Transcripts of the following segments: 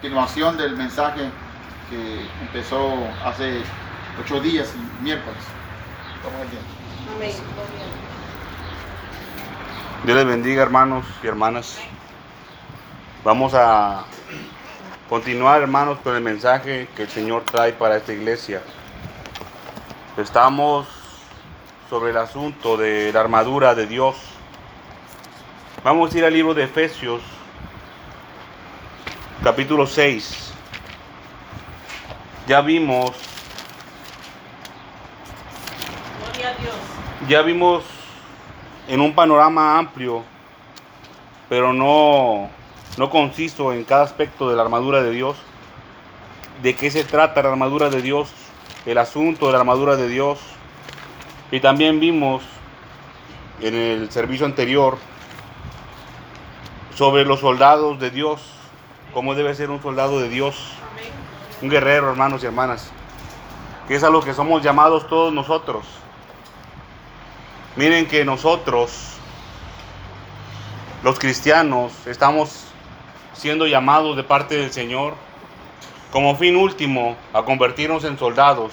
Continuación del mensaje que empezó hace ocho días, miércoles. Amén. Dios les bendiga hermanos y hermanas. Vamos a continuar hermanos con el mensaje que el Señor trae para esta iglesia. Estamos sobre el asunto de la armadura de Dios. Vamos a ir al libro de Efesios, capítulo 6. Ya vimos. Ya vimos en un panorama amplio, pero no, no conciso en cada aspecto de la armadura de Dios. ¿De qué se trata la armadura de Dios? El asunto de la armadura de Dios. Y también vimos en el servicio anterior sobre los soldados de Dios, cómo debe ser un soldado de Dios, un guerrero, hermanos y hermanas, que es a lo que somos llamados todos nosotros. Miren que nosotros, los cristianos, estamos siendo llamados de parte del Señor como fin último a convertirnos en soldados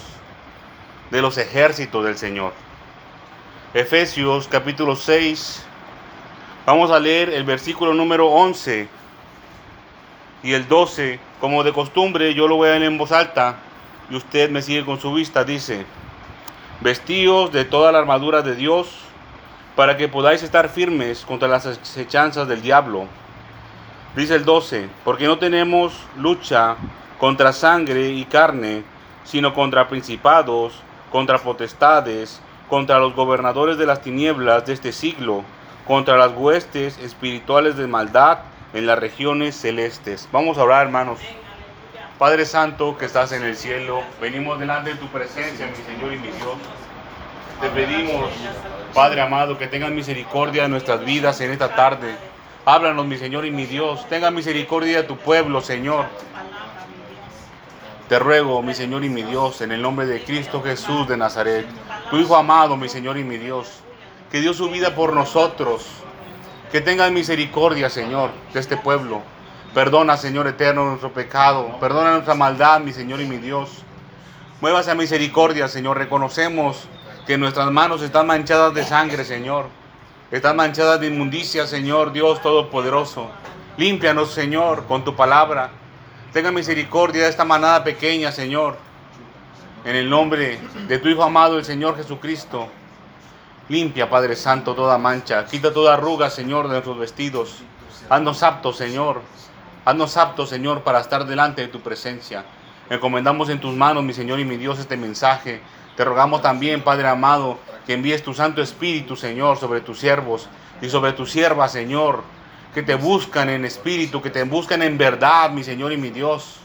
de los ejércitos del Señor. Efesios capítulo 6, vamos a leer el versículo número 11 y el 12. Como de costumbre, yo lo voy a leer en voz alta y usted me sigue con su vista. Dice, Vestíos de toda la armadura de Dios, para que podáis estar firmes contra las acechanzas del diablo. Dice el 12, porque no tenemos lucha contra sangre y carne, sino contra principados, contra potestades, contra los gobernadores de las tinieblas de este siglo, contra las huestes espirituales de maldad en las regiones celestes. Vamos a orar, hermanos. Padre Santo que estás en el cielo, venimos delante de tu presencia, mi Señor y mi Dios. Te pedimos, Padre amado, que tengas misericordia de nuestras vidas en esta tarde. Háblanos, mi Señor y mi Dios. Tenga misericordia de tu pueblo, Señor. Te ruego, mi Señor y mi Dios, en el nombre de Cristo Jesús de Nazaret, tu Hijo amado, mi Señor y mi Dios, que dio su vida por nosotros. Que tengas misericordia, Señor, de este pueblo. Perdona, Señor eterno, nuestro pecado. Perdona nuestra maldad, mi Señor y mi Dios. Muévase a misericordia, Señor. Reconocemos que nuestras manos están manchadas de sangre, Señor. Están manchadas de inmundicia, Señor, Dios Todopoderoso. Límpianos, Señor, con tu palabra. Tenga misericordia de esta manada pequeña, Señor. En el nombre de tu Hijo amado, el Señor Jesucristo. Limpia, Padre Santo, toda mancha. Quita toda arruga, Señor, de nuestros vestidos. Haznos aptos, Señor, Haznos aptos, Señor, para estar delante de tu presencia. Encomendamos en tus manos, mi Señor y mi Dios, este mensaje. Te rogamos también, Padre amado, que envíes tu Santo Espíritu, Señor, sobre tus siervos y sobre tus siervas, Señor, que te buscan en espíritu, que te buscan en verdad, mi Señor y mi Dios.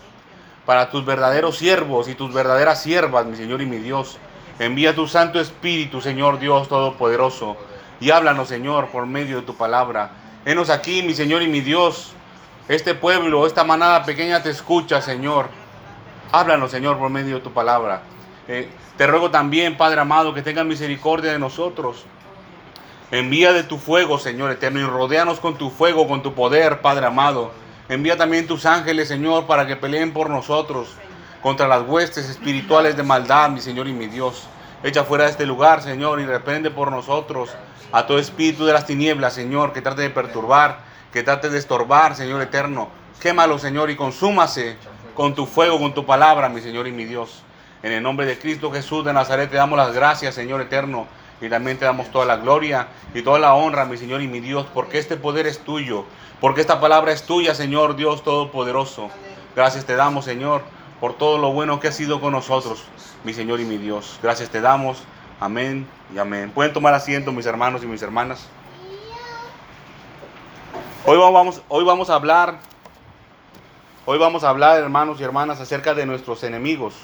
Para tus verdaderos siervos y tus verdaderas siervas, mi Señor y mi Dios. Envía tu Santo Espíritu, Señor Dios Todopoderoso, y háblanos, Señor, por medio de tu palabra. Henos aquí, mi Señor y mi Dios, este pueblo, esta manada pequeña te escucha, Señor. Háblanos, Señor, por medio de tu palabra. Eh, te ruego también, Padre amado, que tengas misericordia de nosotros. Envía de tu fuego, Señor eterno, y rodeanos con tu fuego, con tu poder, Padre amado. Envía también tus ángeles, Señor, para que peleen por nosotros contra las huestes espirituales de maldad, mi Señor y mi Dios. Echa fuera de este lugar, Señor, y reprende por nosotros a todo espíritu de las tinieblas, Señor, que trate de perturbar que trate de estorbar, Señor eterno. Quémalo, Señor, y consúmase con tu fuego, con tu palabra, mi Señor y mi Dios. En el nombre de Cristo Jesús de Nazaret te damos las gracias, Señor eterno, y también te damos toda la gloria y toda la honra, mi Señor y mi Dios, porque este poder es tuyo, porque esta palabra es tuya, Señor Dios Todopoderoso. Gracias te damos, Señor, por todo lo bueno que has sido con nosotros, mi Señor y mi Dios. Gracias te damos. Amén y amén. Pueden tomar asiento, mis hermanos y mis hermanas. Hoy vamos, hoy vamos a hablar, hoy vamos a hablar, hermanos y hermanas, acerca de nuestros enemigos.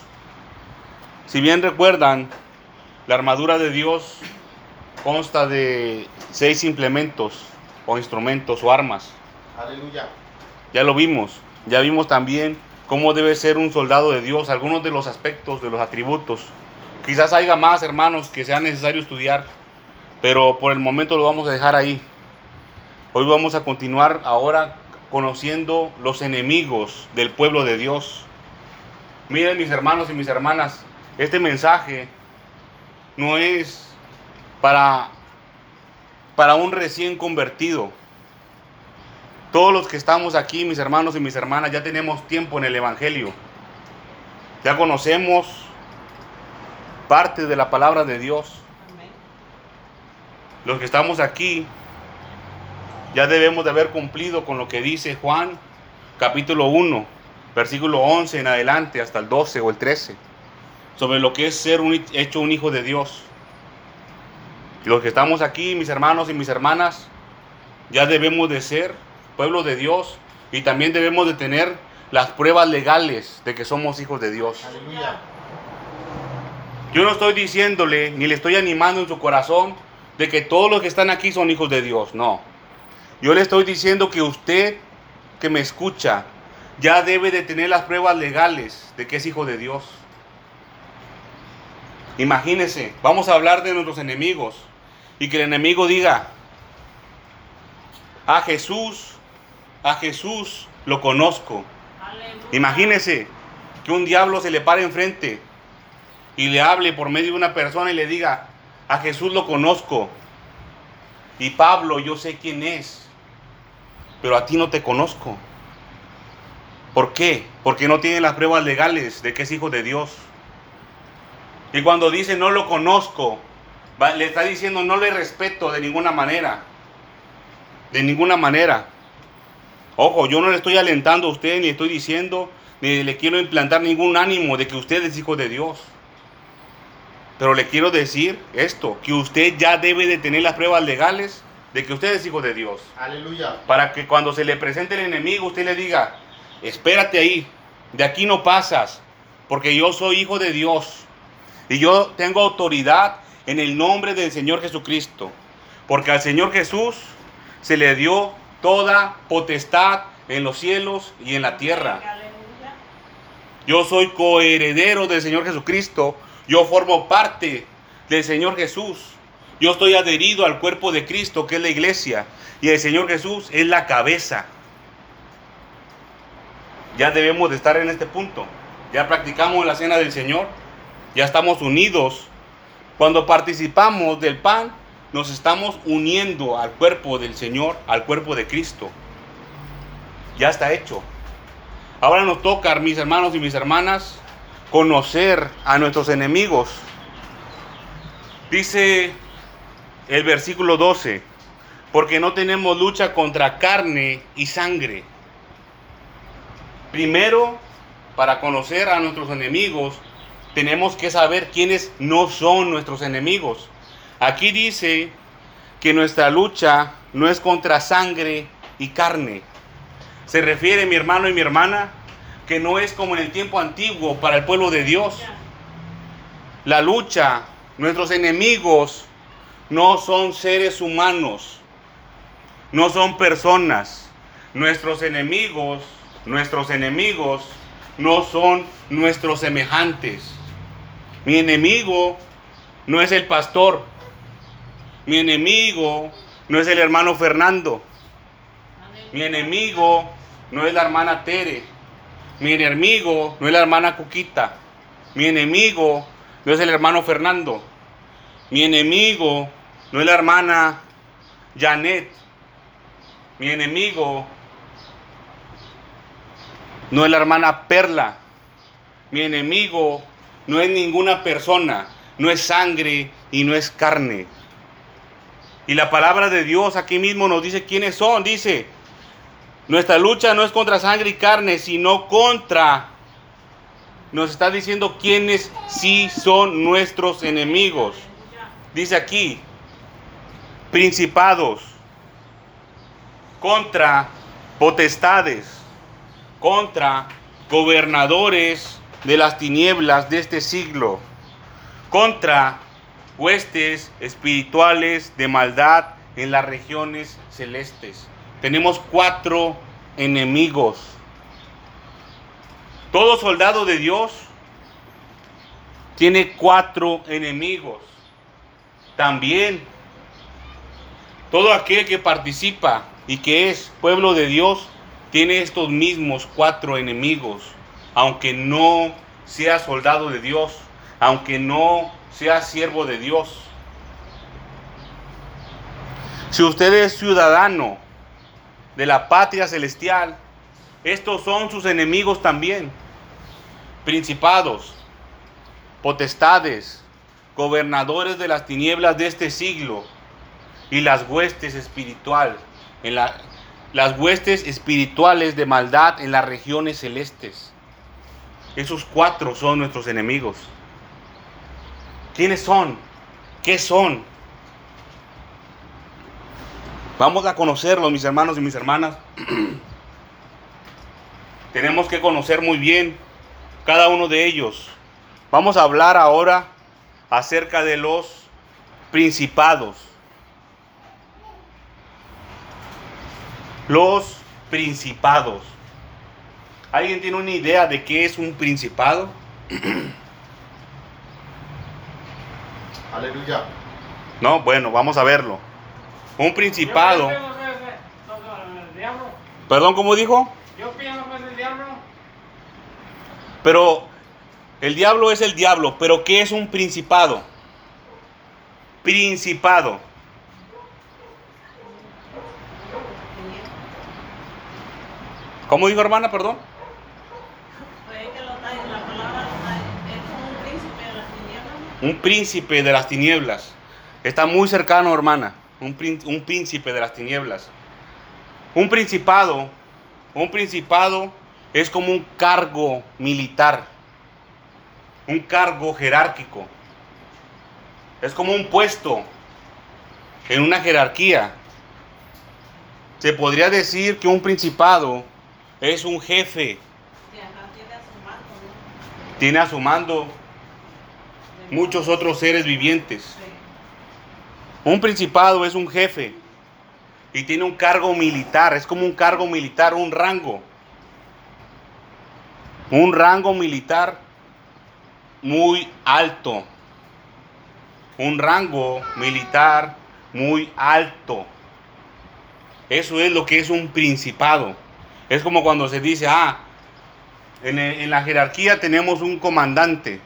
Si bien recuerdan, la armadura de Dios consta de seis implementos o instrumentos o armas. Aleluya. Ya lo vimos. Ya vimos también cómo debe ser un soldado de Dios, algunos de los aspectos, de los atributos. Quizás haya más, hermanos, que sea necesario estudiar, pero por el momento lo vamos a dejar ahí. Hoy vamos a continuar ahora conociendo los enemigos del pueblo de Dios. Miren mis hermanos y mis hermanas, este mensaje no es para, para un recién convertido. Todos los que estamos aquí, mis hermanos y mis hermanas, ya tenemos tiempo en el Evangelio. Ya conocemos parte de la palabra de Dios. Los que estamos aquí ya debemos de haber cumplido con lo que dice Juan capítulo 1, versículo 11 en adelante hasta el 12 o el 13, sobre lo que es ser un, hecho un hijo de Dios. Los que estamos aquí, mis hermanos y mis hermanas, ya debemos de ser pueblo de Dios y también debemos de tener las pruebas legales de que somos hijos de Dios. Yo no estoy diciéndole ni le estoy animando en su corazón de que todos los que están aquí son hijos de Dios, no. Yo le estoy diciendo que usted que me escucha ya debe de tener las pruebas legales de que es hijo de Dios. Imagínese, vamos a hablar de nuestros enemigos y que el enemigo diga, a Jesús, a Jesús lo conozco. Imagínese que un diablo se le pare enfrente y le hable por medio de una persona y le diga, a Jesús lo conozco. Y Pablo, yo sé quién es pero a ti no te conozco. ¿Por qué? Porque no tiene las pruebas legales de que es hijo de Dios. Y cuando dice no lo conozco, le está diciendo no le respeto de ninguna manera. De ninguna manera. Ojo, yo no le estoy alentando a usted, ni estoy diciendo, ni le quiero implantar ningún ánimo de que usted es hijo de Dios. Pero le quiero decir esto, que usted ya debe de tener las pruebas legales de que usted es hijo de Dios. Aleluya. Para que cuando se le presente el enemigo, usted le diga, espérate ahí, de aquí no pasas, porque yo soy hijo de Dios. Y yo tengo autoridad en el nombre del Señor Jesucristo. Porque al Señor Jesús se le dio toda potestad en los cielos y en la tierra. Yo soy coheredero del Señor Jesucristo. Yo formo parte del Señor Jesús. Yo estoy adherido al cuerpo de Cristo, que es la iglesia, y el Señor Jesús es la cabeza. Ya debemos de estar en este punto. Ya practicamos la cena del Señor. Ya estamos unidos. Cuando participamos del pan, nos estamos uniendo al cuerpo del Señor, al cuerpo de Cristo. Ya está hecho. Ahora nos toca, mis hermanos y mis hermanas, conocer a nuestros enemigos. Dice el versículo 12, porque no tenemos lucha contra carne y sangre. Primero, para conocer a nuestros enemigos, tenemos que saber quiénes no son nuestros enemigos. Aquí dice que nuestra lucha no es contra sangre y carne. Se refiere, mi hermano y mi hermana, que no es como en el tiempo antiguo para el pueblo de Dios. La lucha, nuestros enemigos no son seres humanos, no son personas. Nuestros enemigos, nuestros enemigos no son nuestros semejantes. Mi enemigo no es el pastor. Mi enemigo no es el hermano Fernando. Mi enemigo no es la hermana Tere. Mi enemigo no es la hermana Cuquita. Mi enemigo no es el hermano Fernando. Mi enemigo no es la hermana Janet. Mi enemigo no es la hermana Perla. Mi enemigo no es ninguna persona, no es sangre y no es carne. Y la palabra de Dios aquí mismo nos dice quiénes son. Dice, nuestra lucha no es contra sangre y carne, sino contra... Nos está diciendo quiénes sí son nuestros enemigos. Dice aquí, principados, contra potestades, contra gobernadores de las tinieblas de este siglo, contra huestes espirituales de maldad en las regiones celestes. Tenemos cuatro enemigos. Todo soldado de Dios tiene cuatro enemigos. También todo aquel que participa y que es pueblo de Dios tiene estos mismos cuatro enemigos, aunque no sea soldado de Dios, aunque no sea siervo de Dios. Si usted es ciudadano de la patria celestial, estos son sus enemigos también. Principados, potestades, gobernadores de las tinieblas de este siglo y las huestes espiritual en la, las huestes espirituales de maldad en las regiones celestes. Esos cuatro son nuestros enemigos. ¿Quiénes son? ¿Qué son? Vamos a conocerlos, mis hermanos y mis hermanas. Tenemos que conocer muy bien cada uno de ellos. Vamos a hablar ahora acerca de los principados. Los principados. ¿Alguien tiene una idea de qué es un principado? Aleluya. No, bueno, vamos a verlo. Un principado. Perdón, ¿cómo dijo? Yo pienso que es el diablo. Pero el diablo es el diablo, pero ¿qué es un principado? Principado. ¿Cómo dijo hermana, perdón? Pues es que lo está, la palabra lo está, es como un príncipe de las tinieblas. Un príncipe de las tinieblas. Está muy cercano, hermana. Un, prín- un príncipe de las tinieblas. Un principado. Un principado es como un cargo militar. Un cargo jerárquico. Es como un puesto en una jerarquía. Se podría decir que un principado es un jefe. Tiene a su mando, ¿no? Tiene a su mando De- muchos otros seres vivientes. Un principado es un jefe y tiene un cargo militar, es como un cargo militar, un rango. Un rango militar muy alto. Un rango militar muy alto. Eso es lo que es un principado. Es como cuando se dice, ah, en la jerarquía tenemos un comandante,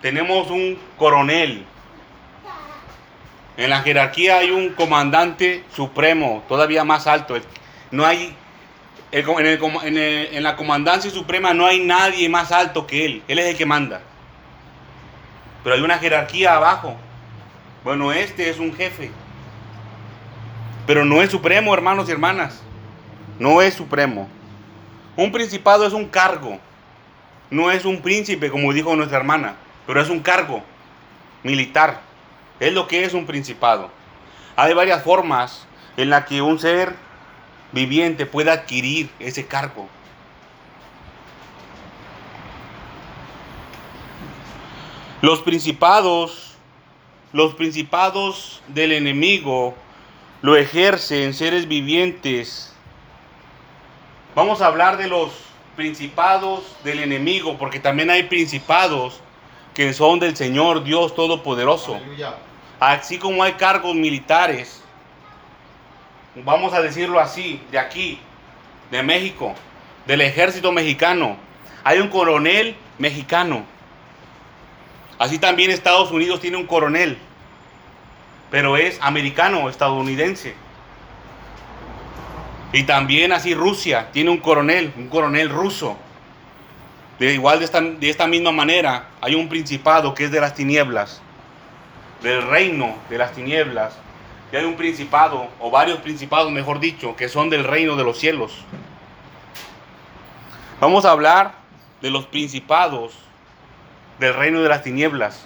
tenemos un coronel, en la jerarquía hay un comandante supremo, todavía más alto. No hay, en la comandancia suprema no hay nadie más alto que él. Él es el que manda. Pero hay una jerarquía abajo. Bueno, este es un jefe. Pero no es supremo, hermanos y hermanas. No es supremo. Un principado es un cargo. No es un príncipe, como dijo nuestra hermana. Pero es un cargo militar. Es lo que es un principado. Hay varias formas en las que un ser viviente puede adquirir ese cargo. Los principados, los principados del enemigo lo ejercen seres vivientes. Vamos a hablar de los principados del enemigo, porque también hay principados que son del Señor Dios Todopoderoso. Aleluya. Así como hay cargos militares, vamos a decirlo así, de aquí, de México, del ejército mexicano, hay un coronel mexicano. Así también Estados Unidos tiene un coronel, pero es americano, estadounidense. Y también así Rusia tiene un coronel, un coronel ruso. De igual de esta, de esta misma manera hay un principado que es de las tinieblas del reino de las tinieblas. Y hay un principado, o varios principados, mejor dicho, que son del reino de los cielos. Vamos a hablar de los principados del reino de las tinieblas.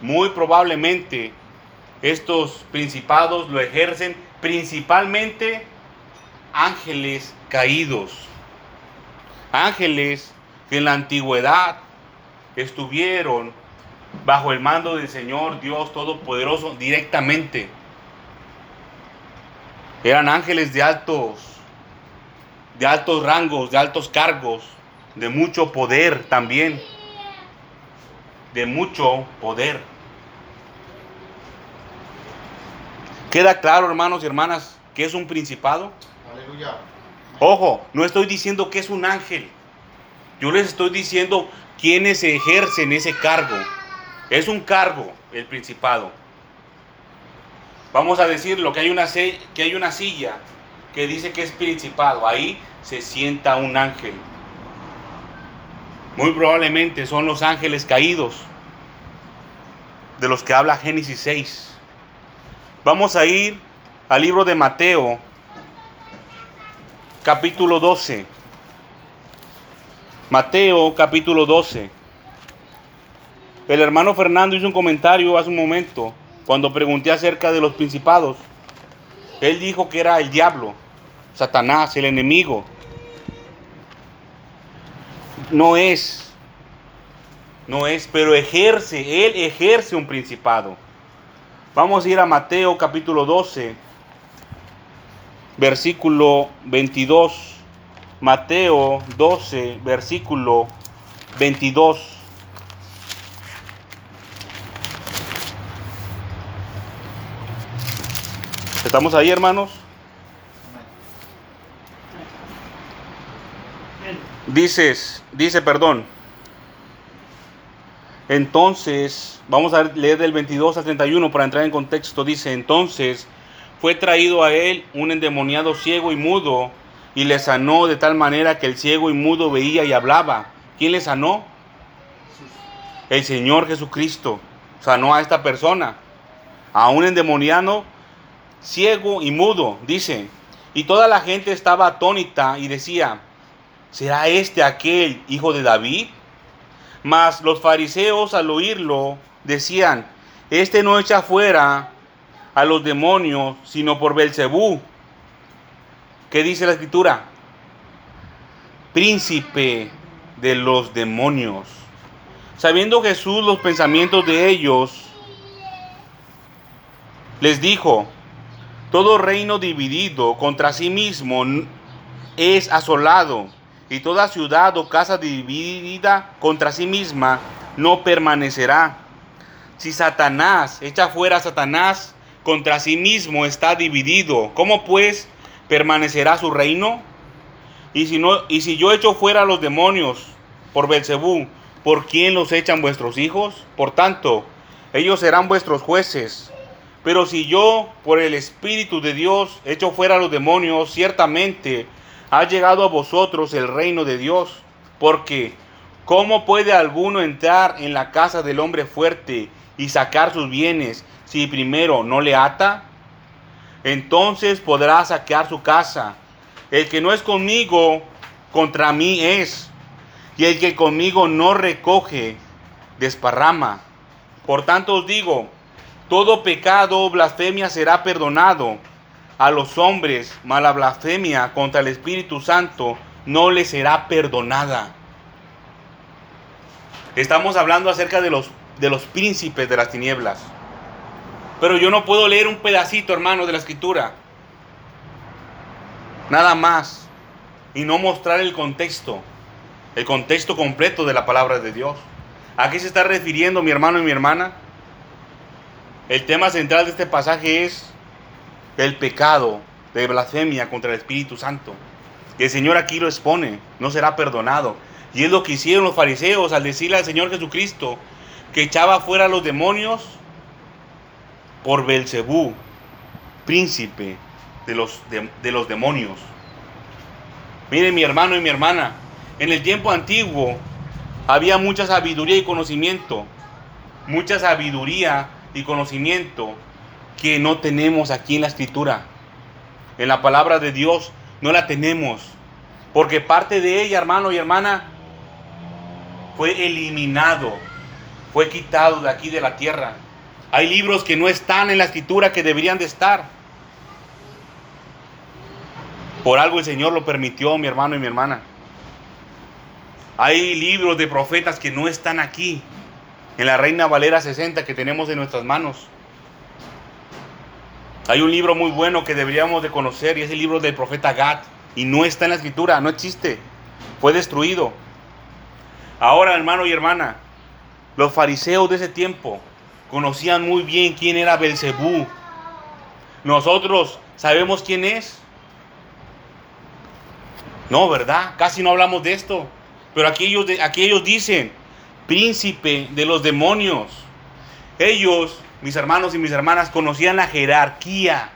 Muy probablemente estos principados lo ejercen principalmente ángeles caídos. Ángeles que en la antigüedad estuvieron bajo el mando del Señor Dios Todopoderoso directamente. Eran ángeles de altos, de altos rangos, de altos cargos, de mucho poder también. De mucho poder. ¿Queda claro, hermanos y hermanas, que es un principado? Aleluya. Ojo, no estoy diciendo que es un ángel. Yo les estoy diciendo quiénes ejercen ese cargo. Es un cargo el principado. Vamos a decirlo que hay una, que hay una silla que dice que es principado. Ahí se sienta un ángel. Muy probablemente son los ángeles caídos de los que habla Génesis 6. Vamos a ir al libro de Mateo, capítulo 12. Mateo, capítulo 12. El hermano Fernando hizo un comentario hace un momento cuando pregunté acerca de los principados. Él dijo que era el diablo, Satanás, el enemigo no es, no es, pero ejerce, él ejerce un principado. Vamos a ir a Mateo capítulo 12, versículo 22. Mateo 12, versículo 22. ¿Estamos ahí, hermanos? Dices, dice, perdón. Entonces, vamos a leer del 22 al 31 para entrar en contexto. Dice, entonces fue traído a él un endemoniado ciego y mudo y le sanó de tal manera que el ciego y mudo veía y hablaba. ¿Quién le sanó? El Señor Jesucristo sanó a esta persona, a un endemoniado ciego y mudo, dice. Y toda la gente estaba atónita y decía, ¿será este aquel hijo de David? Mas los fariseos al oírlo decían, este no echa fuera a los demonios, sino por Belcebú. ¿Qué dice la escritura? Príncipe de los demonios. Sabiendo Jesús los pensamientos de ellos, les dijo, todo reino dividido contra sí mismo es asolado y toda ciudad o casa dividida contra sí misma no permanecerá. Si Satanás echa fuera a Satanás, contra sí mismo está dividido. ¿Cómo pues permanecerá su reino? Y si, no, y si yo echo fuera a los demonios por Belcebú, ¿por quién los echan vuestros hijos? Por tanto, ellos serán vuestros jueces. Pero si yo, por el Espíritu de Dios, echo fuera a los demonios, ciertamente ha llegado a vosotros el reino de Dios, porque ¿cómo puede alguno entrar en la casa del hombre fuerte y sacar sus bienes si primero no le ata? Entonces podrá saquear su casa. El que no es conmigo, contra mí es. Y el que conmigo no recoge, desparrama. Por tanto os digo, todo pecado o blasfemia será perdonado a los hombres, mala blasfemia contra el Espíritu Santo no les será perdonada. Estamos hablando acerca de los, de los príncipes de las tinieblas. Pero yo no puedo leer un pedacito, hermano, de la escritura. Nada más. Y no mostrar el contexto. El contexto completo de la palabra de Dios. ¿A qué se está refiriendo mi hermano y mi hermana? El tema central de este pasaje es el pecado de blasfemia contra el Espíritu Santo. el Señor aquí lo expone, no será perdonado. Y es lo que hicieron los fariseos al decirle al Señor Jesucristo que echaba fuera a los demonios por Belcebú, príncipe de los, de los demonios. Miren mi hermano y mi hermana, en el tiempo antiguo había mucha sabiduría y conocimiento, mucha sabiduría y conocimiento que no tenemos aquí en la escritura. En la palabra de Dios no la tenemos. Porque parte de ella, hermano y hermana, fue eliminado, fue quitado de aquí de la tierra. Hay libros que no están en la escritura que deberían de estar. Por algo el Señor lo permitió, mi hermano y mi hermana. Hay libros de profetas que no están aquí, en la Reina Valera 60 que tenemos en nuestras manos. Hay un libro muy bueno que deberíamos de conocer y es el libro del profeta Gad. Y no está en la escritura, no existe. Fue destruido. Ahora, hermano y hermana, los fariseos de ese tiempo conocían muy bien quién era Belcebú. Nosotros sabemos quién es. No, ¿verdad? Casi no hablamos de esto. Pero aquí ellos, aquí ellos dicen, príncipe de los demonios. Ellos, mis hermanos y mis hermanas, conocían la jerarquía.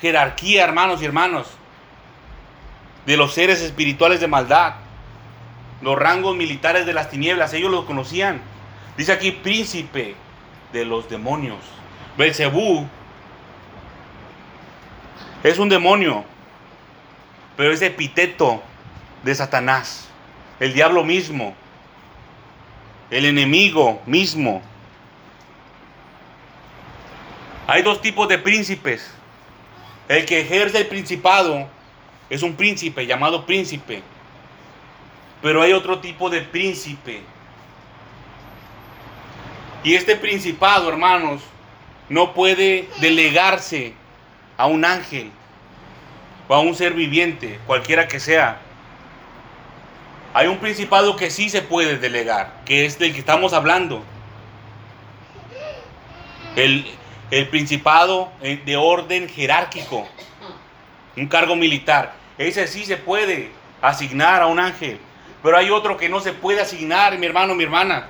Jerarquía, hermanos y hermanos. De los seres espirituales de maldad. Los rangos militares de las tinieblas. Ellos lo conocían. Dice aquí, príncipe de los demonios. Belcebú es un demonio, pero es epíteto de Satanás, el diablo mismo, el enemigo mismo. Hay dos tipos de príncipes. El que ejerce el principado es un príncipe llamado príncipe. Pero hay otro tipo de príncipe. Y este principado, hermanos, no puede delegarse a un ángel o a un ser viviente, cualquiera que sea. Hay un principado que sí se puede delegar, que es del que estamos hablando. El, el principado de orden jerárquico, un cargo militar. Ese sí se puede asignar a un ángel, pero hay otro que no se puede asignar, mi hermano, mi hermana.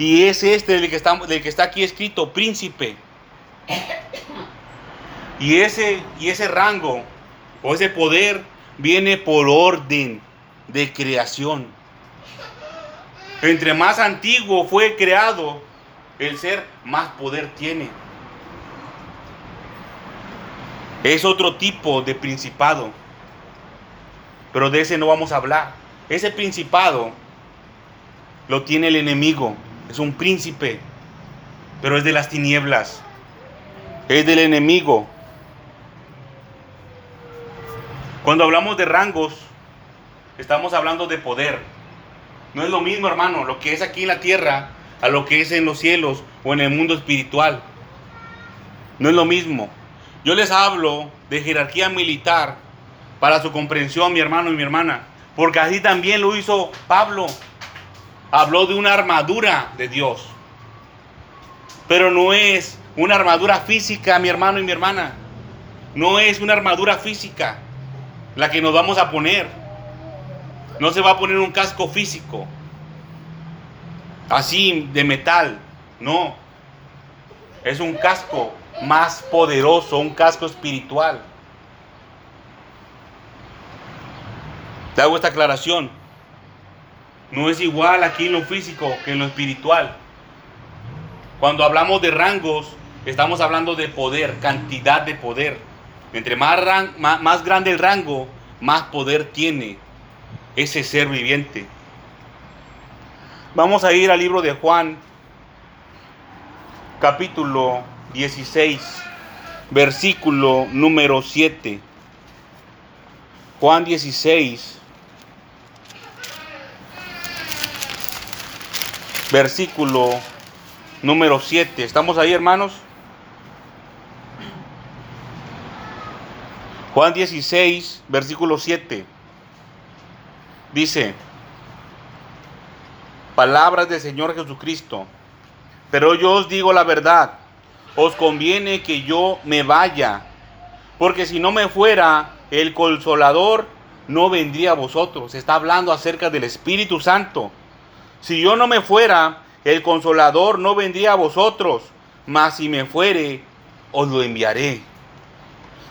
Y es este del que está, del que está aquí escrito, príncipe. Y ese, y ese rango o ese poder viene por orden de creación. Entre más antiguo fue creado el ser, más poder tiene. Es otro tipo de principado. Pero de ese no vamos a hablar. Ese principado lo tiene el enemigo. Es un príncipe. Pero es de las tinieblas. Es del enemigo. Cuando hablamos de rangos, estamos hablando de poder. No es lo mismo, hermano, lo que es aquí en la tierra a lo que es en los cielos o en el mundo espiritual. No es lo mismo. Yo les hablo de jerarquía militar para su comprensión, mi hermano y mi hermana. Porque así también lo hizo Pablo. Habló de una armadura de Dios. Pero no es una armadura física, mi hermano y mi hermana. No es una armadura física la que nos vamos a poner. No se va a poner un casco físico, así de metal, no. Es un casco más poderoso, un casco espiritual. Te hago esta aclaración. No es igual aquí en lo físico que en lo espiritual. Cuando hablamos de rangos, estamos hablando de poder, cantidad de poder. Entre más, más, grande el rango, más poder tiene ese ser viviente. Vamos a ir al libro de Juan, capítulo 16, versículo número 7. Juan 16, versículo número 7. ¿Estamos ahí, hermanos? Juan 16, versículo 7. Dice, palabras del Señor Jesucristo, pero yo os digo la verdad, os conviene que yo me vaya, porque si no me fuera, el consolador no vendría a vosotros. Está hablando acerca del Espíritu Santo. Si yo no me fuera, el consolador no vendría a vosotros, mas si me fuere, os lo enviaré.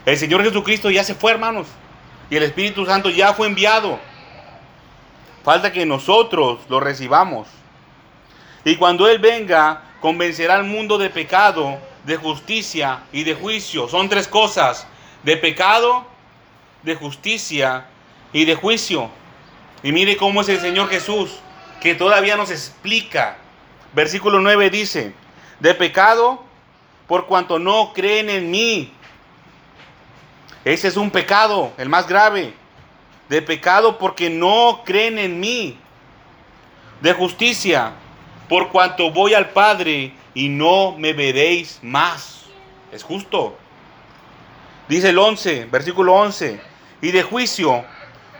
El Señor Jesucristo ya se fue, hermanos. Y el Espíritu Santo ya fue enviado. Falta que nosotros lo recibamos. Y cuando Él venga, convencerá al mundo de pecado, de justicia y de juicio. Son tres cosas. De pecado, de justicia y de juicio. Y mire cómo es el Señor Jesús, que todavía nos explica. Versículo 9 dice, de pecado, por cuanto no creen en mí. Ese es un pecado, el más grave. De pecado porque no creen en mí. De justicia, por cuanto voy al Padre y no me veréis más. Es justo. Dice el 11, versículo 11. Y de juicio,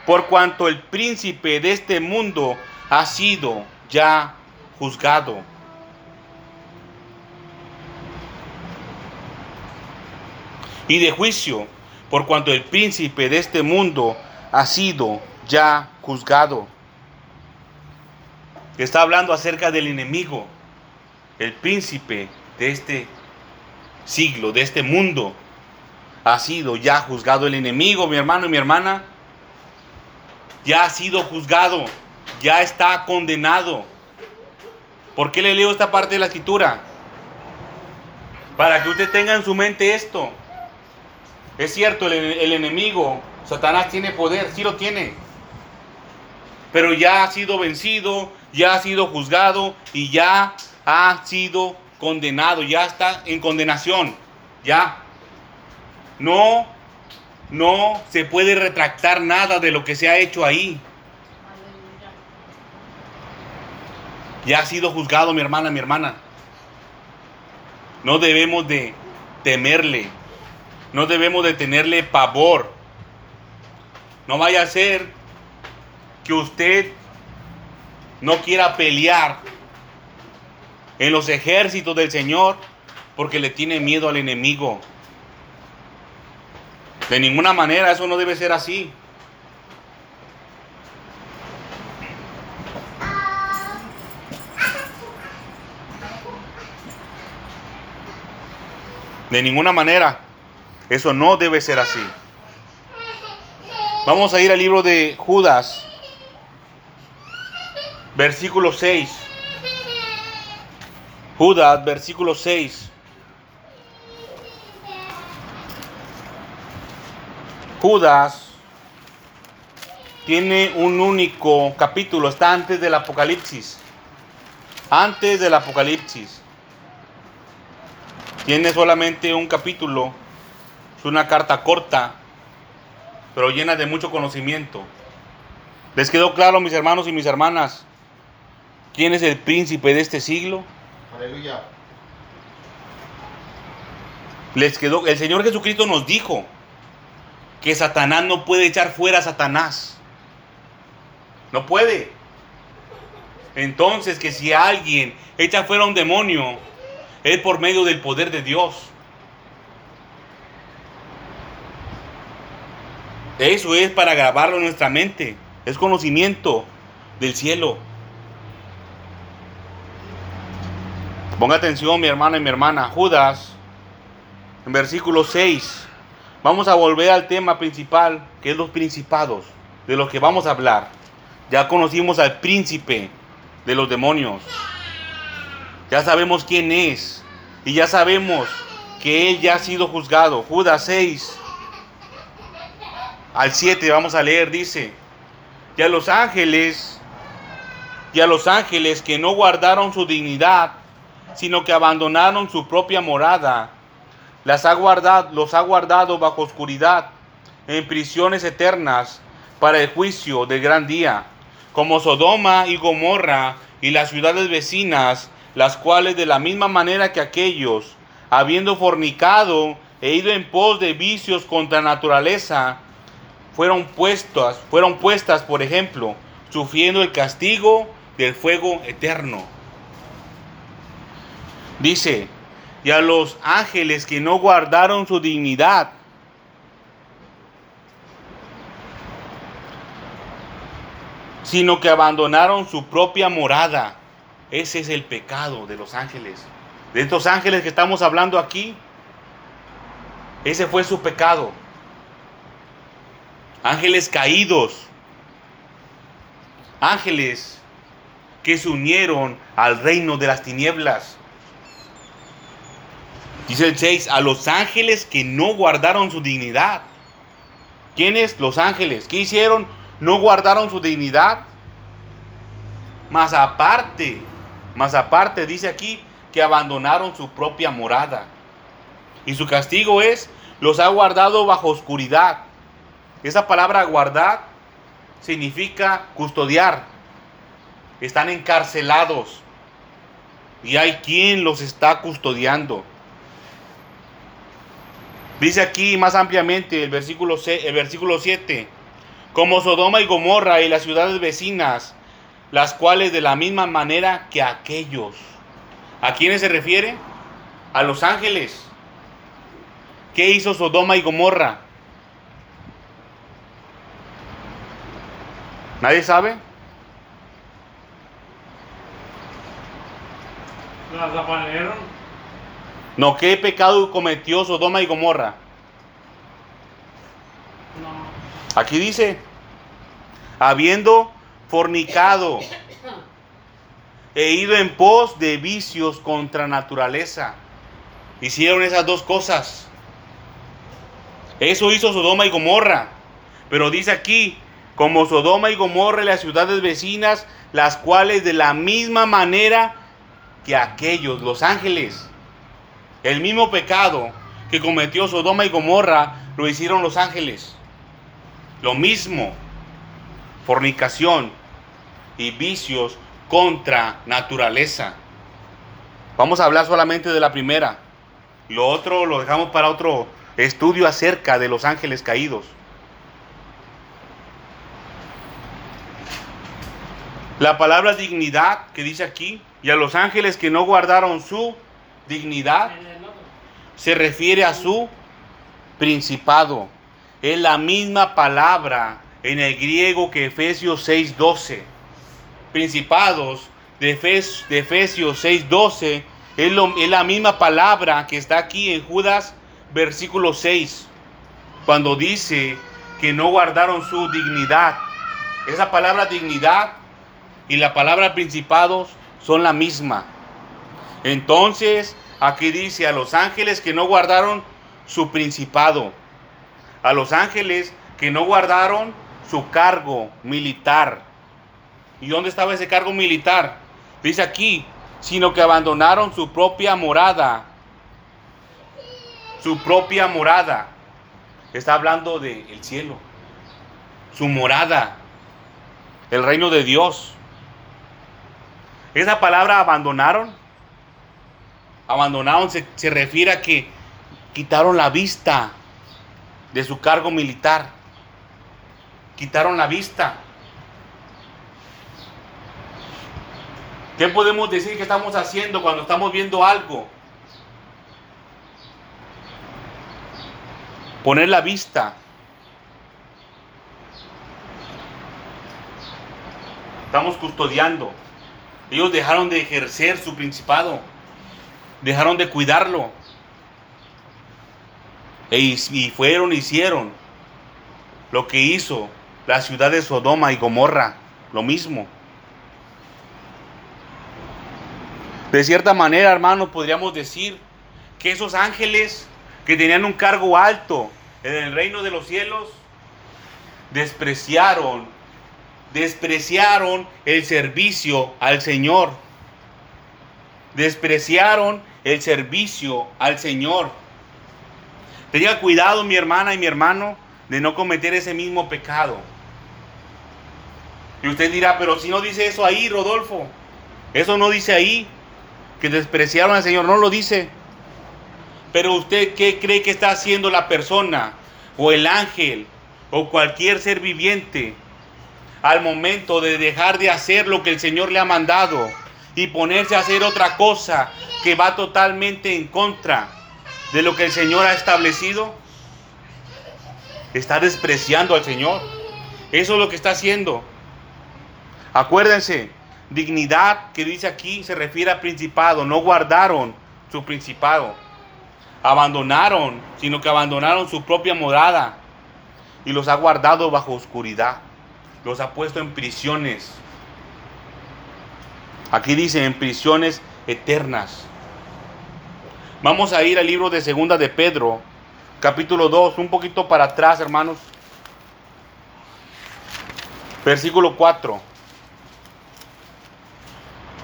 por cuanto el príncipe de este mundo ha sido ya juzgado. Y de juicio, por cuanto el príncipe de este mundo ha sido ya juzgado. Está hablando acerca del enemigo, el príncipe de este siglo, de este mundo. Ha sido ya juzgado el enemigo, mi hermano y mi hermana. Ya ha sido juzgado, ya está condenado. ¿Por qué le leo esta parte de la escritura? Para que usted tenga en su mente esto. Es cierto, el, el enemigo, Satanás tiene poder, sí lo tiene. Pero ya ha sido vencido, ya ha sido juzgado y ya ha sido condenado, ya está en condenación. Ya. No, no se puede retractar nada de lo que se ha hecho ahí. Ya ha sido juzgado mi hermana, mi hermana. No debemos de temerle. No debemos de tenerle pavor. No vaya a ser que usted no quiera pelear en los ejércitos del Señor porque le tiene miedo al enemigo. De ninguna manera eso no debe ser así. De ninguna manera. Eso no debe ser así. Vamos a ir al libro de Judas, versículo 6. Judas, versículo 6. Judas tiene un único capítulo, está antes del Apocalipsis. Antes del Apocalipsis. Tiene solamente un capítulo, es una carta corta, pero llena de mucho conocimiento. ¿Les quedó claro, mis hermanos y mis hermanas, quién es el príncipe de este siglo? Aleluya. Les quedó, el Señor Jesucristo nos dijo que Satanás no puede echar fuera a Satanás. No puede. Entonces que si alguien echa fuera a un demonio, es por medio del poder de Dios. Eso es para grabarlo en nuestra mente. Es conocimiento del cielo. Ponga atención mi hermana y mi hermana. Judas, en versículo 6. Vamos a volver al tema principal, que es los principados, de los que vamos a hablar. Ya conocimos al príncipe de los demonios. Ya sabemos quién es. Y ya sabemos que él ya ha sido juzgado. Judas 6. Al 7 vamos a leer, dice. Y a los ángeles, y a los ángeles que no guardaron su dignidad, sino que abandonaron su propia morada, las ha guardado, los ha guardado bajo oscuridad, en prisiones eternas, para el juicio del gran día, como Sodoma y Gomorra y las ciudades vecinas, las cuales de la misma manera que aquellos, habiendo fornicado e ido en pos de vicios contra naturaleza, fueron puestas, fueron puestas, por ejemplo, sufriendo el castigo del fuego eterno. Dice, y a los ángeles que no guardaron su dignidad, sino que abandonaron su propia morada. Ese es el pecado de los ángeles. De estos ángeles que estamos hablando aquí, ese fue su pecado. Ángeles caídos. Ángeles que se unieron al reino de las tinieblas. Dice el 6, a los ángeles que no guardaron su dignidad. ¿Quiénes? Los ángeles. ¿Qué hicieron? No guardaron su dignidad. Más aparte, más aparte dice aquí que abandonaron su propia morada. Y su castigo es, los ha guardado bajo oscuridad. Esa palabra guardar significa custodiar. Están encarcelados. Y hay quien los está custodiando. Dice aquí más ampliamente el versículo, el versículo 7, como Sodoma y Gomorra y las ciudades vecinas, las cuales de la misma manera que aquellos. ¿A quiénes se refiere? A los ángeles. ¿Qué hizo Sodoma y Gomorra? ¿Nadie sabe? ¿Las apalearon? No, ¿qué pecado cometió Sodoma y Gomorra? No. Aquí dice, habiendo fornicado e ido en pos de vicios contra naturaleza. Hicieron esas dos cosas. Eso hizo Sodoma y Gomorra. Pero dice aquí, como Sodoma y Gomorra y las ciudades vecinas, las cuales de la misma manera que aquellos, los ángeles, el mismo pecado que cometió Sodoma y Gomorra, lo hicieron los ángeles. Lo mismo, fornicación y vicios contra naturaleza. Vamos a hablar solamente de la primera. Lo otro lo dejamos para otro estudio acerca de los ángeles caídos. La palabra dignidad que dice aquí, y a los ángeles que no guardaron su dignidad, se refiere a su principado. Es la misma palabra en el griego que Efesios 6:12. Principados de, Efes- de Efesios 6:12 es, lo- es la misma palabra que está aquí en Judas versículo 6, cuando dice que no guardaron su dignidad. Esa palabra dignidad y la palabra principados son la misma. Entonces, aquí dice a los ángeles que no guardaron su principado, a los ángeles que no guardaron su cargo militar. ¿Y dónde estaba ese cargo militar? Dice aquí, sino que abandonaron su propia morada. Su propia morada. Está hablando del cielo. Su morada. El reino de Dios. Esa palabra abandonaron. Abandonaron se, se refiere a que quitaron la vista de su cargo militar. Quitaron la vista. ¿Qué podemos decir que estamos haciendo cuando estamos viendo algo? Poner la vista. Estamos custodiando. Ellos dejaron de ejercer su principado. Dejaron de cuidarlo. E y fueron, hicieron lo que hizo la ciudad de Sodoma y Gomorra. Lo mismo. De cierta manera, hermanos, podríamos decir que esos ángeles que tenían un cargo alto en el reino de los cielos, despreciaron, despreciaron el servicio al Señor. Despreciaron el servicio al Señor. Tenga cuidado, mi hermana y mi hermano, de no cometer ese mismo pecado. Y usted dirá, pero si no dice eso ahí, Rodolfo, eso no dice ahí que despreciaron al Señor, no lo dice. Pero usted, ¿qué cree que está haciendo la persona o el ángel o cualquier ser viviente al momento de dejar de hacer lo que el Señor le ha mandado y ponerse a hacer otra cosa que va totalmente en contra de lo que el Señor ha establecido? Está despreciando al Señor. Eso es lo que está haciendo. Acuérdense, dignidad que dice aquí se refiere al principado. No guardaron su principado. Abandonaron, sino que abandonaron su propia morada. Y los ha guardado bajo oscuridad. Los ha puesto en prisiones. Aquí dice en prisiones eternas. Vamos a ir al libro de Segunda de Pedro, capítulo 2, un poquito para atrás, hermanos. Versículo 4.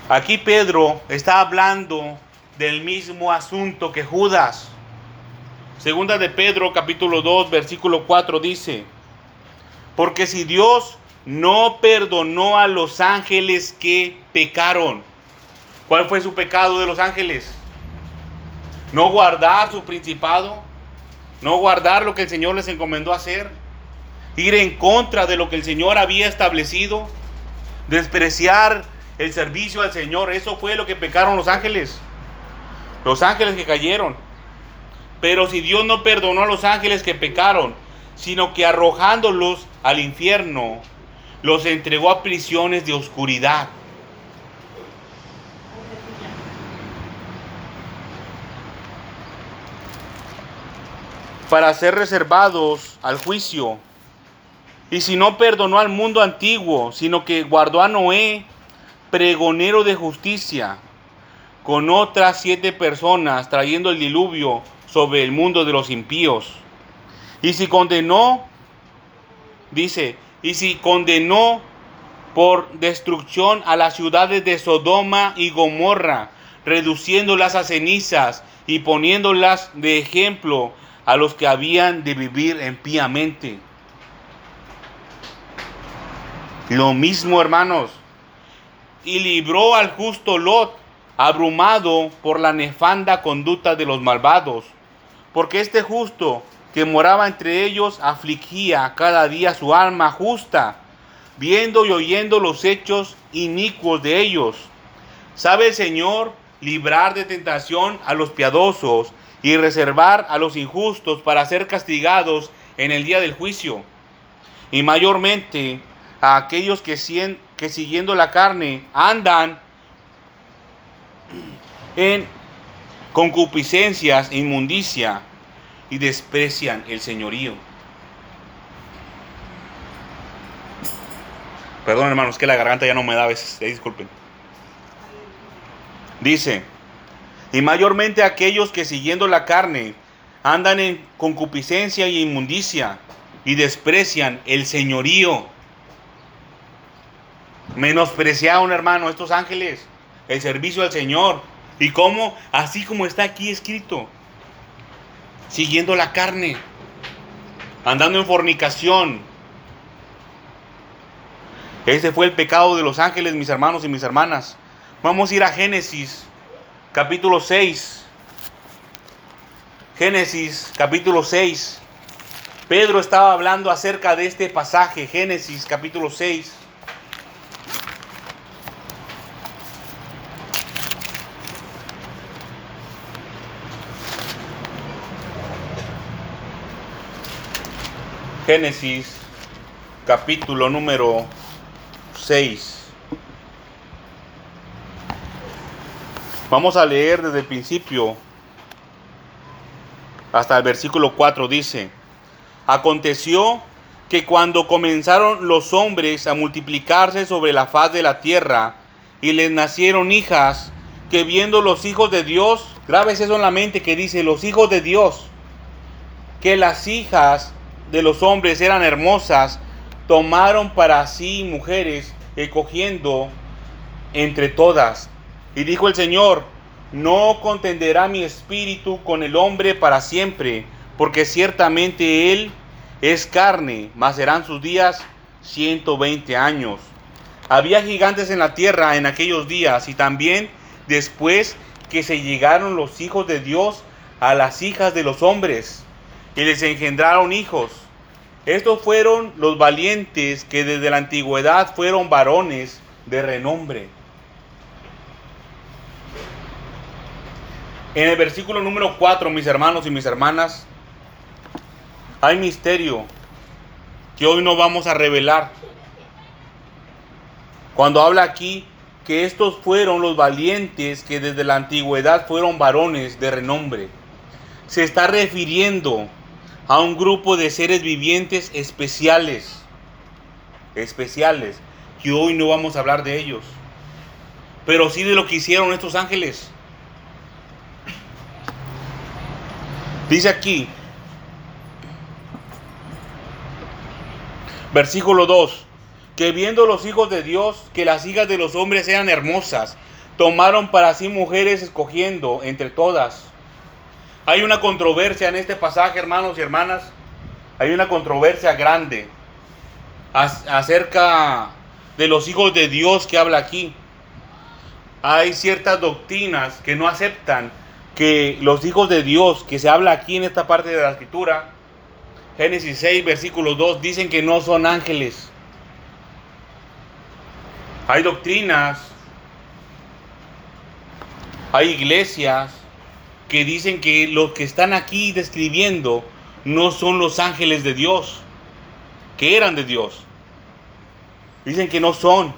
Aquí Pedro está hablando del mismo asunto que Judas. Segunda de Pedro capítulo 2 versículo 4 dice, porque si Dios no perdonó a los ángeles que pecaron, ¿cuál fue su pecado de los ángeles? No guardar su principado, no guardar lo que el Señor les encomendó hacer, ir en contra de lo que el Señor había establecido, despreciar el servicio al Señor. Eso fue lo que pecaron los ángeles. Los ángeles que cayeron. Pero si Dios no perdonó a los ángeles que pecaron, sino que arrojándolos al infierno, los entregó a prisiones de oscuridad. para ser reservados al juicio. Y si no perdonó al mundo antiguo, sino que guardó a Noé, pregonero de justicia, con otras siete personas, trayendo el diluvio sobre el mundo de los impíos. Y si condenó, dice, y si condenó por destrucción a las ciudades de Sodoma y Gomorra, reduciéndolas a cenizas y poniéndolas de ejemplo a los que habían de vivir empíamente. Lo mismo, hermanos. Y libró al justo Lot, abrumado por la nefanda conducta de los malvados, porque este justo que moraba entre ellos afligía cada día su alma justa, viendo y oyendo los hechos inicuos de ellos. ¿Sabe el Señor librar de tentación a los piadosos y reservar a los injustos para ser castigados en el día del juicio. Y mayormente a aquellos que, que siguiendo la carne andan en concupiscencias, inmundicia y desprecian el señorío. Perdón hermanos, que la garganta ya no me da a veces, disculpen. Dice, y mayormente aquellos que siguiendo la carne andan en concupiscencia y inmundicia y desprecian el señorío. Menospreciaron, hermano, estos ángeles, el servicio al Señor. ¿Y cómo? Así como está aquí escrito. Siguiendo la carne, andando en fornicación. Ese fue el pecado de los ángeles, mis hermanos y mis hermanas. Vamos a ir a Génesis capítulo 6. Génesis capítulo 6. Pedro estaba hablando acerca de este pasaje, Génesis capítulo 6. Génesis capítulo número 6. Vamos a leer desde el principio hasta el versículo 4 dice, aconteció que cuando comenzaron los hombres a multiplicarse sobre la faz de la tierra y les nacieron hijas, que viendo los hijos de Dios, grave eso en la mente que dice los hijos de Dios, que las hijas de los hombres eran hermosas, tomaron para sí mujeres, escogiendo entre todas y dijo el Señor, no contenderá mi espíritu con el hombre para siempre, porque ciertamente él es carne, mas serán sus días 120 años. Había gigantes en la tierra en aquellos días y también después que se llegaron los hijos de Dios a las hijas de los hombres y les engendraron hijos. Estos fueron los valientes que desde la antigüedad fueron varones de renombre. En el versículo número 4, mis hermanos y mis hermanas, hay misterio que hoy no vamos a revelar. Cuando habla aquí que estos fueron los valientes que desde la antigüedad fueron varones de renombre, se está refiriendo a un grupo de seres vivientes especiales, especiales, que hoy no vamos a hablar de ellos, pero sí de lo que hicieron estos ángeles. Dice aquí, versículo 2, que viendo los hijos de Dios que las hijas de los hombres eran hermosas, tomaron para sí mujeres escogiendo entre todas. Hay una controversia en este pasaje, hermanos y hermanas. Hay una controversia grande acerca de los hijos de Dios que habla aquí. Hay ciertas doctrinas que no aceptan que los hijos de Dios que se habla aquí en esta parte de la escritura, Génesis 6, versículo 2, dicen que no son ángeles. Hay doctrinas, hay iglesias que dicen que los que están aquí describiendo no son los ángeles de Dios, que eran de Dios. Dicen que no son,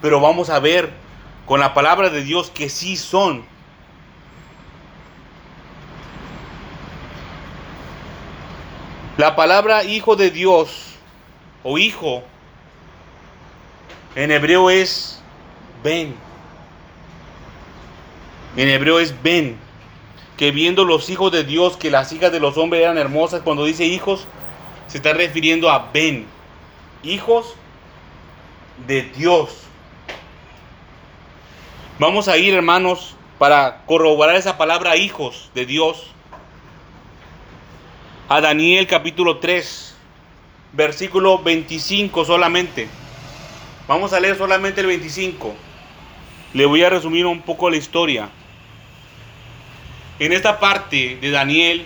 pero vamos a ver con la palabra de Dios que sí son. La palabra hijo de Dios o hijo en hebreo es ben. En hebreo es ben. Que viendo los hijos de Dios que las hijas de los hombres eran hermosas, cuando dice hijos, se está refiriendo a ben. Hijos de Dios. Vamos a ir, hermanos, para corroborar esa palabra hijos de Dios. A Daniel capítulo 3, versículo 25 solamente. Vamos a leer solamente el 25. Le voy a resumir un poco la historia. En esta parte de Daniel,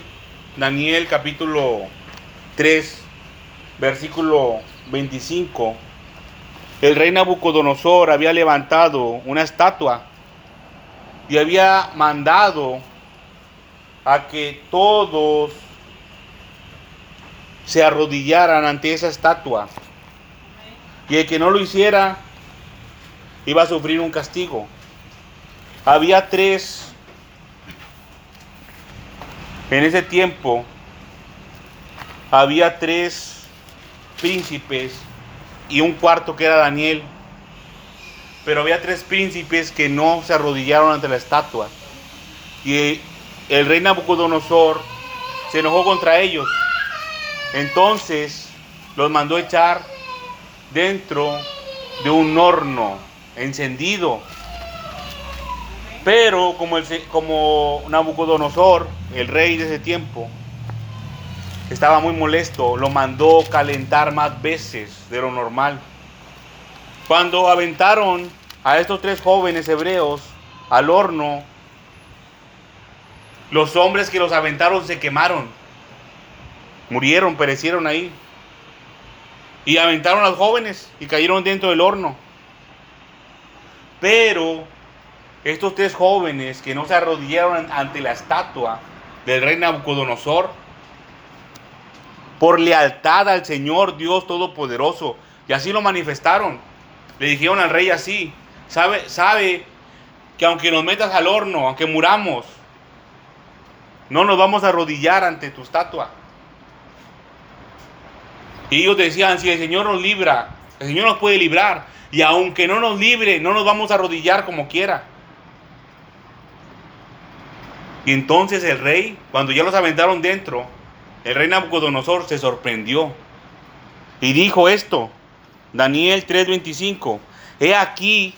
Daniel capítulo 3, versículo 25, el rey Nabucodonosor había levantado una estatua y había mandado a que todos se arrodillaran ante esa estatua. Y el que no lo hiciera iba a sufrir un castigo. Había tres en ese tiempo. Había tres príncipes y un cuarto que era Daniel. Pero había tres príncipes que no se arrodillaron ante la estatua. Y el rey Nabucodonosor se enojó contra ellos. Entonces los mandó echar dentro de un horno encendido. Pero como, el, como Nabucodonosor, el rey de ese tiempo, estaba muy molesto, lo mandó calentar más veces de lo normal. Cuando aventaron a estos tres jóvenes hebreos al horno, los hombres que los aventaron se quemaron, murieron, perecieron ahí. Y aventaron a los jóvenes y cayeron dentro del horno. Pero estos tres jóvenes que no se arrodillaron ante la estatua del rey Nabucodonosor, por lealtad al Señor Dios Todopoderoso, y así lo manifestaron. Le dijeron al rey así, sabe, sabe que aunque nos metas al horno, aunque muramos, no nos vamos a arrodillar ante tu estatua. Y ellos decían, si el Señor nos libra, el Señor nos puede librar. Y aunque no nos libre, no nos vamos a arrodillar como quiera. Entonces el rey, cuando ya los aventaron dentro, el rey Nabucodonosor se sorprendió. Y dijo esto, Daniel 3:25, he aquí,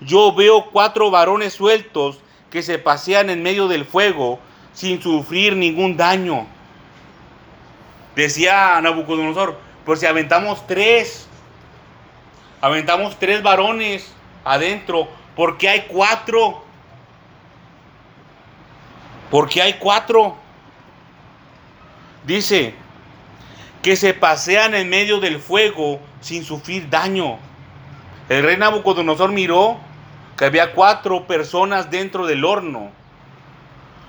yo veo cuatro varones sueltos que se pasean en medio del fuego sin sufrir ningún daño. Decía Nabucodonosor, pues si aventamos tres, aventamos tres varones adentro, ¿por qué hay cuatro? ¿Por qué hay cuatro? Dice que se pasean en medio del fuego sin sufrir daño. El rey Nabucodonosor miró que había cuatro personas dentro del horno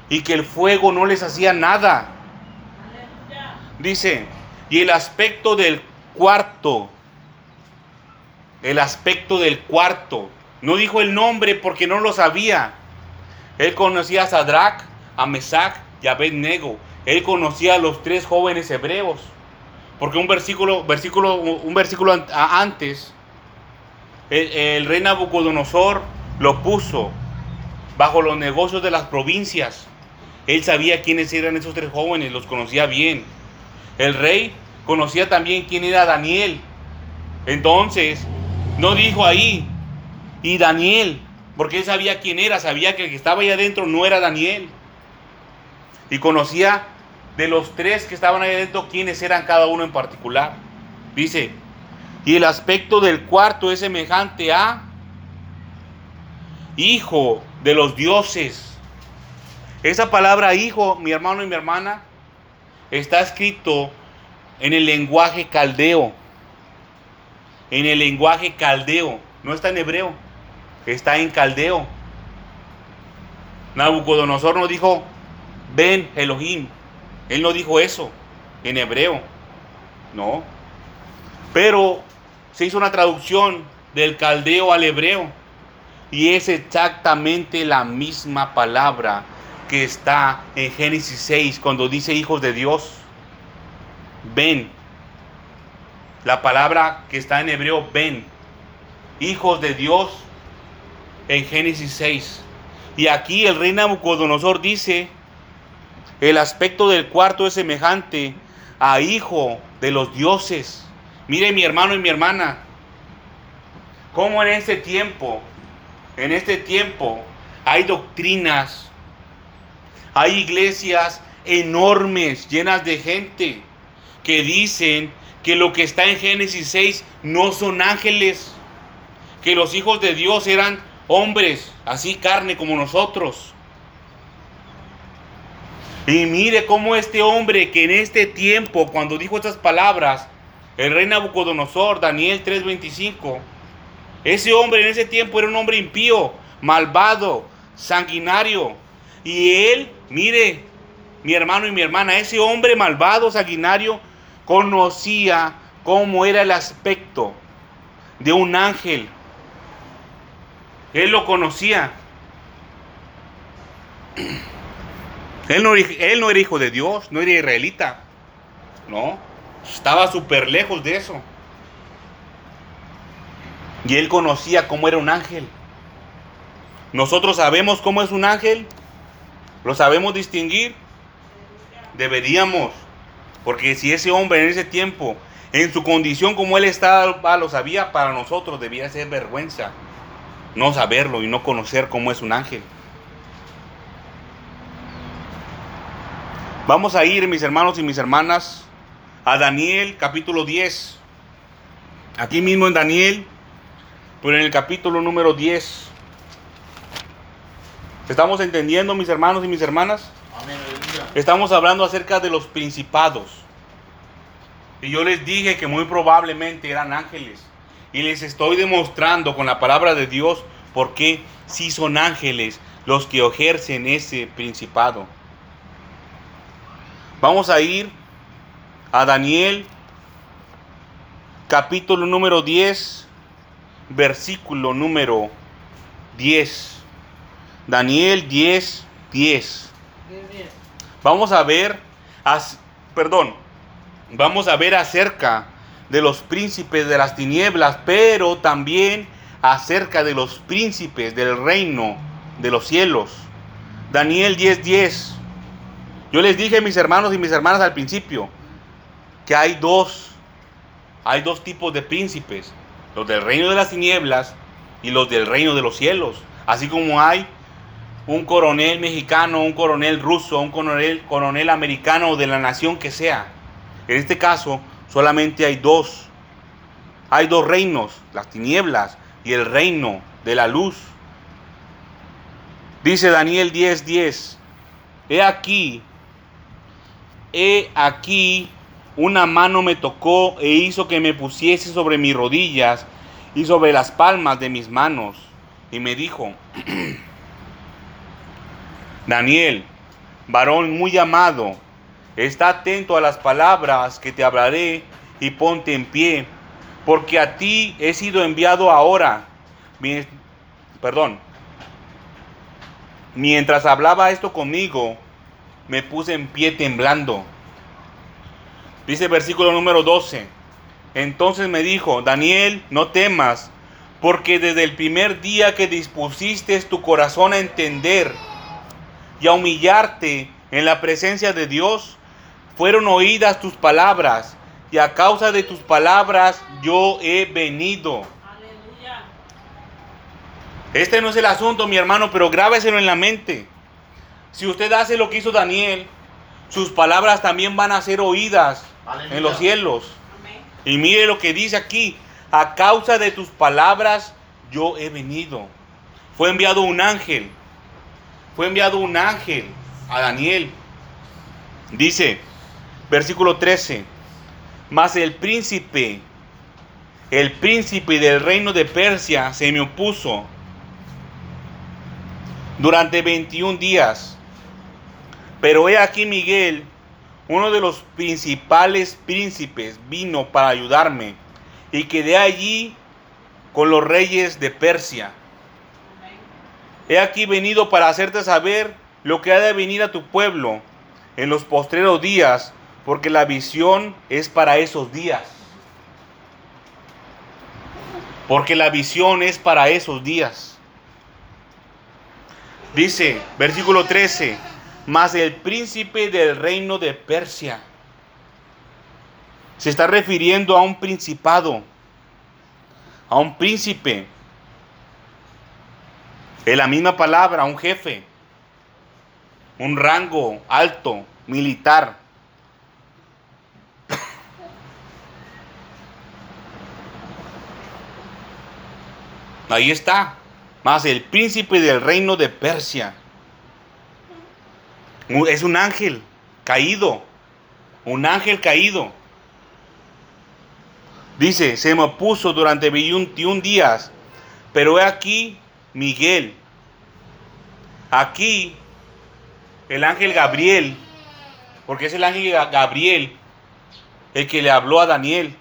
y que el fuego no les hacía nada. Dice, y el aspecto del cuarto, el aspecto del cuarto, no dijo el nombre porque no lo sabía. Él conocía a Sadrach, a Mesach y a Abednego. Él conocía a los tres jóvenes hebreos. Porque un versículo, versículo, un versículo antes, el, el rey Nabucodonosor lo puso bajo los negocios de las provincias. Él sabía quiénes eran esos tres jóvenes, los conocía bien. El rey conocía también quién era Daniel. Entonces, no dijo ahí, y Daniel, porque él sabía quién era, sabía que el que estaba ahí adentro no era Daniel. Y conocía de los tres que estaban ahí adentro quiénes eran cada uno en particular. Dice, y el aspecto del cuarto es semejante a hijo de los dioses. Esa palabra hijo, mi hermano y mi hermana, está escrito en el lenguaje caldeo. En el lenguaje caldeo. No está en hebreo. Está en caldeo. Nabucodonosor no dijo, ven Elohim. Él no dijo eso en hebreo. No. Pero se hizo una traducción del caldeo al hebreo. Y es exactamente la misma palabra que está en Génesis 6 cuando dice hijos de Dios. Ven. La palabra que está en hebreo, ven. Hijos de Dios en Génesis 6. Y aquí el rey Nabucodonosor dice, el aspecto del cuarto es semejante a hijo de los dioses. Mire mi hermano y mi hermana, cómo en este tiempo, en este tiempo hay doctrinas, hay iglesias enormes, llenas de gente, que dicen que lo que está en Génesis 6 no son ángeles, que los hijos de Dios eran hombres, así carne como nosotros. Y mire cómo este hombre que en este tiempo, cuando dijo estas palabras, el rey Nabucodonosor, Daniel 3:25, ese hombre en ese tiempo era un hombre impío, malvado, sanguinario. Y él, mire, mi hermano y mi hermana, ese hombre malvado, sanguinario, conocía cómo era el aspecto de un ángel. Él lo conocía. Él no, él no era hijo de Dios, no era israelita. No, estaba súper lejos de eso. Y él conocía cómo era un ángel. Nosotros sabemos cómo es un ángel. ¿Lo sabemos distinguir? Deberíamos. Porque si ese hombre en ese tiempo, en su condición como él estaba, lo sabía, para nosotros debía ser vergüenza no saberlo y no conocer cómo es un ángel. Vamos a ir, mis hermanos y mis hermanas, a Daniel capítulo 10. Aquí mismo en Daniel, pero en el capítulo número 10. ¿Estamos entendiendo, mis hermanos y mis hermanas? Amén. Estamos hablando acerca de los principados. Y yo les dije que muy probablemente eran ángeles. Y les estoy demostrando con la palabra de Dios por qué sí son ángeles los que ejercen ese principado. Vamos a ir a Daniel capítulo número 10, versículo número 10. Daniel 10, 10. Vamos a ver, perdón, vamos a ver acerca de los príncipes de las tinieblas, pero también acerca de los príncipes del reino de los cielos. Daniel 10:10. 10. Yo les dije, mis hermanos y mis hermanas, al principio, que hay dos, hay dos tipos de príncipes, los del reino de las tinieblas y los del reino de los cielos. Así como hay un coronel mexicano, un coronel ruso, un coronel, coronel americano de la nación que sea. En este caso, solamente hay dos. Hay dos reinos, las tinieblas y el reino de la luz. Dice Daniel 10:10, 10, he aquí, he aquí, una mano me tocó e hizo que me pusiese sobre mis rodillas y sobre las palmas de mis manos. Y me dijo, Daniel, varón muy amado, está atento a las palabras que te hablaré y ponte en pie, porque a ti he sido enviado ahora. Perdón. Mientras hablaba esto conmigo, me puse en pie temblando. Dice versículo número 12. Entonces me dijo, Daniel, no temas, porque desde el primer día que dispusiste tu corazón a entender y a humillarte en la presencia de Dios, fueron oídas tus palabras, y a causa de tus palabras yo he venido. Aleluya. Este no es el asunto, mi hermano, pero grábeselo en la mente. Si usted hace lo que hizo Daniel, sus palabras también van a ser oídas en los cielos. Y mire lo que dice aquí, a causa de tus palabras yo he venido. Fue enviado un ángel, fue enviado un ángel a Daniel. Dice, versículo 13, mas el príncipe, el príncipe del reino de Persia se me opuso durante 21 días. Pero he aquí Miguel, uno de los principales príncipes, vino para ayudarme y quedé allí con los reyes de Persia. He aquí venido para hacerte saber lo que ha de venir a tu pueblo en los postreros días, porque la visión es para esos días. Porque la visión es para esos días. Dice, versículo 13, mas el príncipe del reino de Persia. Se está refiriendo a un principado, a un príncipe. Es la misma palabra, un jefe, un rango alto, militar. Ahí está, más el príncipe del reino de Persia. Es un ángel caído, un ángel caído. Dice, se me opuso durante 21 días, pero he aquí Miguel. Aquí el ángel Gabriel, porque es el ángel Gabriel el que le habló a Daniel.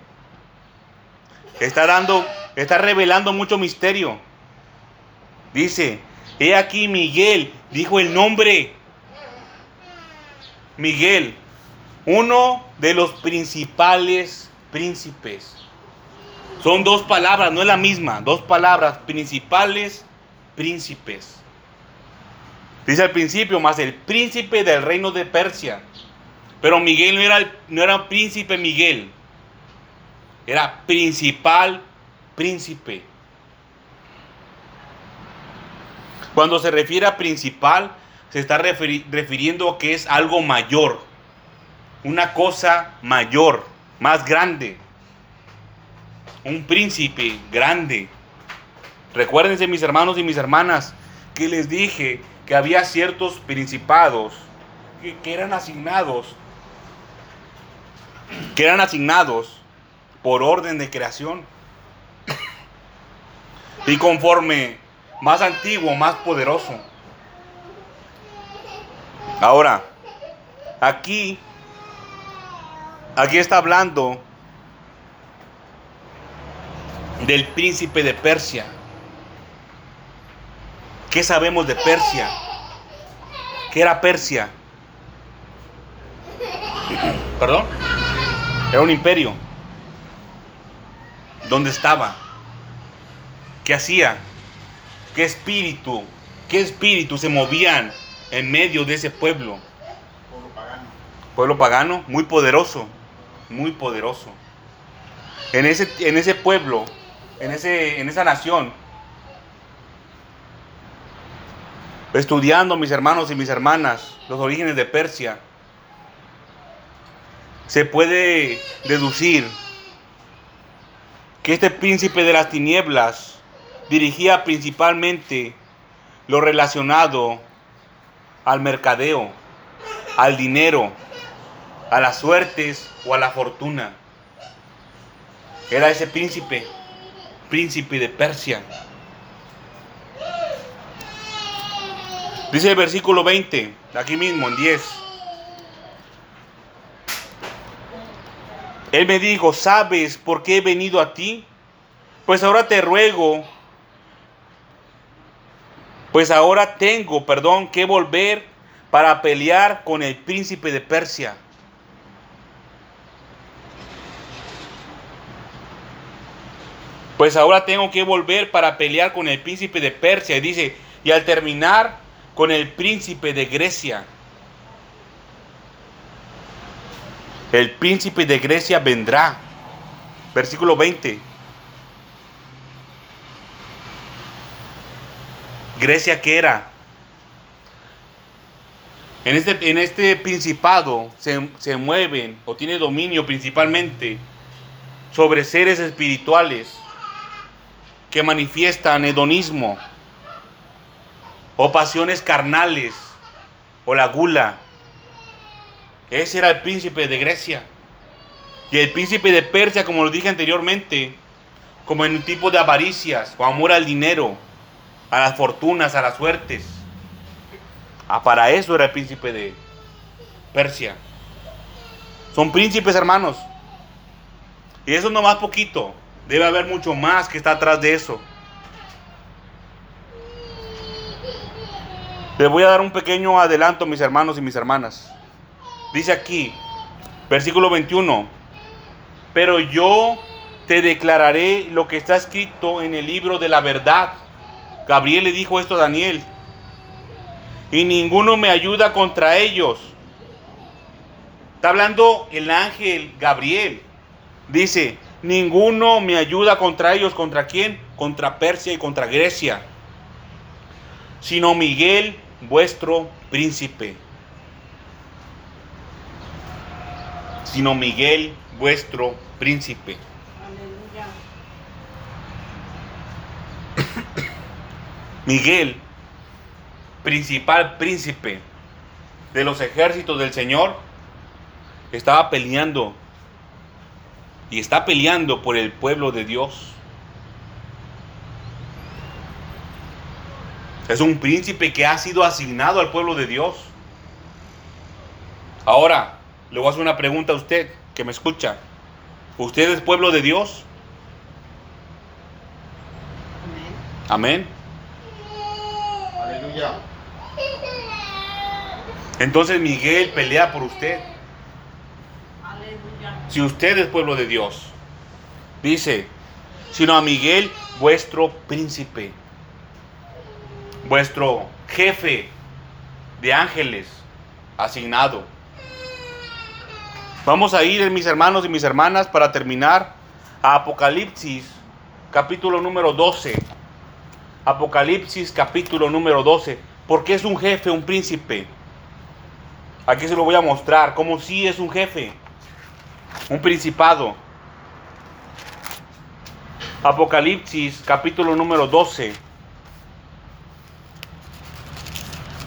Está dando, está revelando mucho misterio. Dice, he aquí Miguel, dijo el nombre. Miguel, uno de los principales príncipes. Son dos palabras, no es la misma, dos palabras, principales príncipes. Dice al principio, más el príncipe del reino de Persia. Pero Miguel no era, no era príncipe Miguel, era principal príncipe. Cuando se refiere a principal, se está refiriendo a que es algo mayor, una cosa mayor, más grande, un príncipe grande. Recuérdense mis hermanos y mis hermanas que les dije que había ciertos principados que, que eran asignados, que eran asignados por orden de creación. Y conforme más antiguo, más poderoso. Ahora, aquí, aquí está hablando del príncipe de Persia. ¿Qué sabemos de Persia? ¿Qué era Persia? ¿Perdón? Era un imperio. ¿Dónde estaba? ¿Qué hacía? ¿Qué espíritu? ¿Qué espíritu se movían en medio de ese pueblo? Pueblo pagano. Pueblo pagano, muy poderoso, muy poderoso. En ese, en ese pueblo, en, ese, en esa nación, estudiando mis hermanos y mis hermanas los orígenes de Persia, se puede deducir que este príncipe de las tinieblas dirigía principalmente lo relacionado al mercadeo, al dinero, a las suertes o a la fortuna. Era ese príncipe, príncipe de Persia. Dice el versículo 20, aquí mismo en 10. Él me dijo, ¿sabes por qué he venido a ti? Pues ahora te ruego, pues ahora tengo, perdón, que volver para pelear con el príncipe de Persia. Pues ahora tengo que volver para pelear con el príncipe de Persia. Y dice, y al terminar con el príncipe de Grecia. El príncipe de Grecia vendrá. Versículo 20. Grecia que era. En este, en este principado se, se mueven o tiene dominio principalmente sobre seres espirituales que manifiestan hedonismo o pasiones carnales o la gula. Ese era el príncipe de Grecia. Y el príncipe de Persia, como lo dije anteriormente, como en un tipo de avaricias o amor al dinero, a las fortunas, a las suertes. Ah, para eso era el príncipe de Persia. Son príncipes, hermanos. Y eso no más poquito Debe haber mucho más que está atrás de eso. Les voy a dar un pequeño adelanto, mis hermanos y mis hermanas. Dice aquí, versículo 21, pero yo te declararé lo que está escrito en el libro de la verdad. Gabriel le dijo esto a Daniel. Y ninguno me ayuda contra ellos. Está hablando el ángel Gabriel. Dice, ninguno me ayuda contra ellos. ¿Contra quién? Contra Persia y contra Grecia. Sino Miguel, vuestro príncipe. Sino Miguel, vuestro príncipe. Miguel, principal príncipe de los ejércitos del Señor, estaba peleando y está peleando por el pueblo de Dios. Es un príncipe que ha sido asignado al pueblo de Dios. Ahora, le voy a hacer una pregunta a usted que me escucha. ¿Usted es pueblo de Dios? Amén. Aleluya. Entonces Miguel pelea por usted. Si usted es pueblo de Dios, dice, sino a Miguel, vuestro príncipe, vuestro jefe de ángeles asignado. Vamos a ir, mis hermanos y mis hermanas, para terminar a Apocalipsis, capítulo número 12. Apocalipsis, capítulo número 12. Porque es un jefe, un príncipe. Aquí se lo voy a mostrar, como si es un jefe un principado. Apocalipsis capítulo número 12,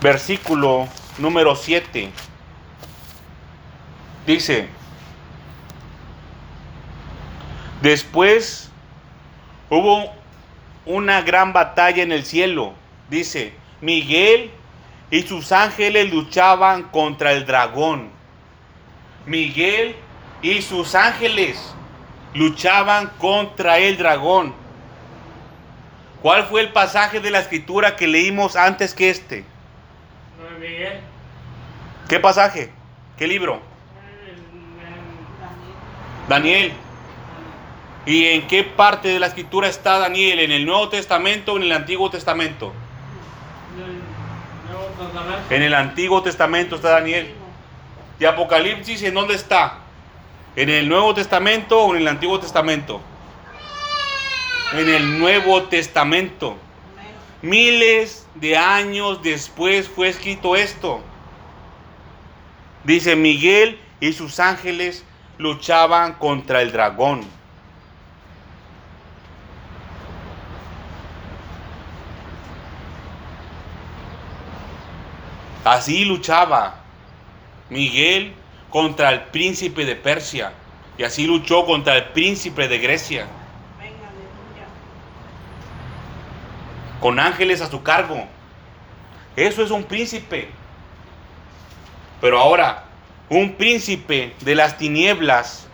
versículo número 7. Dice, después hubo una gran batalla en el cielo. Dice, Miguel y sus ángeles luchaban contra el dragón. Miguel y sus ángeles luchaban contra el dragón. ¿Cuál fue el pasaje de la escritura que leímos antes que este? ¿No Miguel? ¿Qué pasaje? ¿Qué libro? Daniel. ¿Y en qué parte de la escritura está Daniel? ¿En el Nuevo Testamento o en el Antiguo Testamento? En el Antiguo Testamento está Daniel. ¿Y Apocalipsis en dónde está? ¿En el Nuevo Testamento o en el Antiguo Testamento? En el Nuevo Testamento. Miles de años después fue escrito esto. Dice, Miguel y sus ángeles luchaban contra el dragón. Así luchaba Miguel contra el príncipe de Persia y así luchó contra el príncipe de Grecia. Con ángeles a su cargo. Eso es un príncipe. Pero ahora, un príncipe de las tinieblas.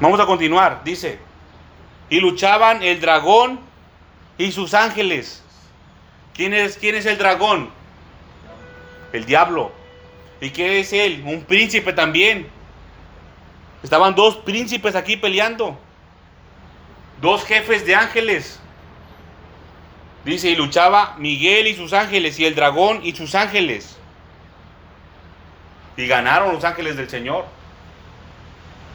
Vamos a continuar, dice. Y luchaban el dragón y sus ángeles. ¿Quién es, quién es el dragón? El diablo. ¿Y qué es él? Un príncipe también. Estaban dos príncipes aquí peleando. Dos jefes de ángeles. Dice, y luchaba Miguel y sus ángeles, y el dragón y sus ángeles. Y ganaron los ángeles del Señor.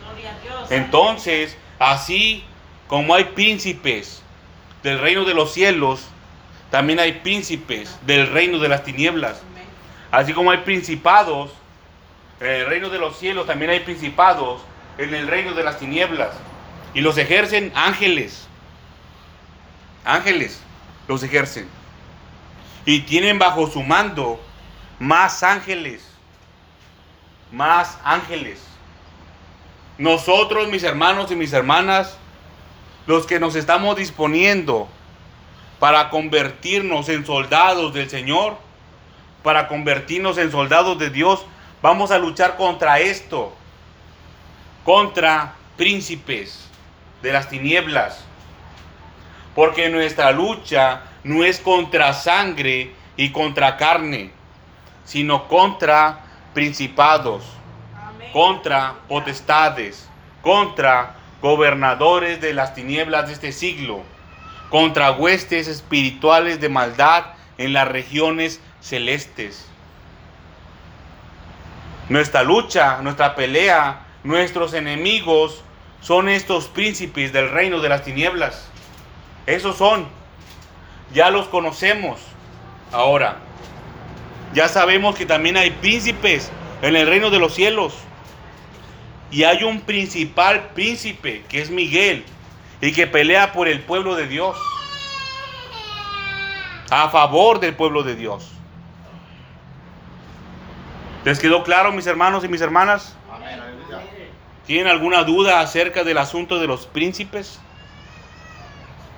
Gloria a Dios. Entonces, así como hay príncipes del reino de los cielos, también hay príncipes del reino de las tinieblas. Así como hay principados en el reino de los cielos, también hay principados en el reino de las tinieblas. Y los ejercen ángeles. Ángeles los ejercen. Y tienen bajo su mando más ángeles. Más ángeles. Nosotros, mis hermanos y mis hermanas, los que nos estamos disponiendo para convertirnos en soldados del Señor, para convertirnos en soldados de Dios, vamos a luchar contra esto, contra príncipes de las tinieblas. Porque nuestra lucha no es contra sangre y contra carne, sino contra principados, Amén. contra potestades, contra gobernadores de las tinieblas de este siglo, contra huestes espirituales de maldad en las regiones celestes. Nuestra lucha, nuestra pelea, nuestros enemigos son estos príncipes del reino de las tinieblas. Esos son. Ya los conocemos. Ahora, ya sabemos que también hay príncipes en el reino de los cielos. Y hay un principal príncipe que es Miguel y que pelea por el pueblo de Dios. A favor del pueblo de Dios. ¿Les quedó claro, mis hermanos y mis hermanas? ¿Tienen alguna duda acerca del asunto de los príncipes?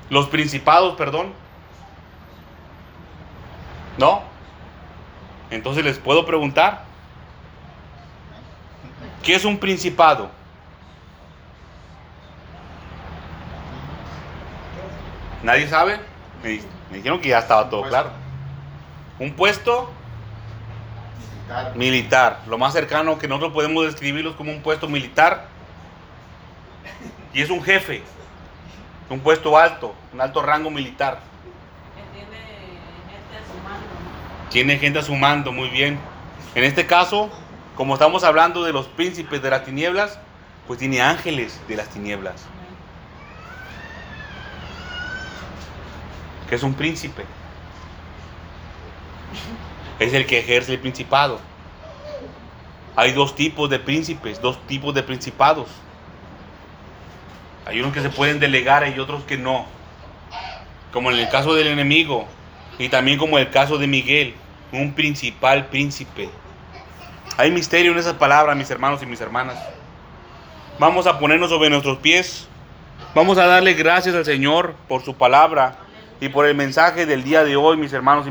Los principados, perdón. ¿No? Entonces les puedo preguntar. ¿Qué es un principado? ¿Nadie sabe? Me, me dijeron que ya estaba todo claro. Un puesto Militar. militar. Lo más cercano que nosotros podemos describirlos como un puesto militar. Y es un jefe. Un puesto alto, un alto rango militar. Que tiene gente a su mando. Tiene gente a su mando, muy bien. En este caso, como estamos hablando de los príncipes de las tinieblas, pues tiene ángeles de las tinieblas. Que es un príncipe. Es el que ejerce el principado. Hay dos tipos de príncipes, dos tipos de principados. Hay unos que se pueden delegar y otros que no. Como en el caso del enemigo y también como en el caso de Miguel, un principal príncipe. Hay misterio en esas palabras, mis hermanos y mis hermanas. Vamos a ponernos sobre nuestros pies. Vamos a darle gracias al Señor por su palabra y por el mensaje del día de hoy, mis hermanos y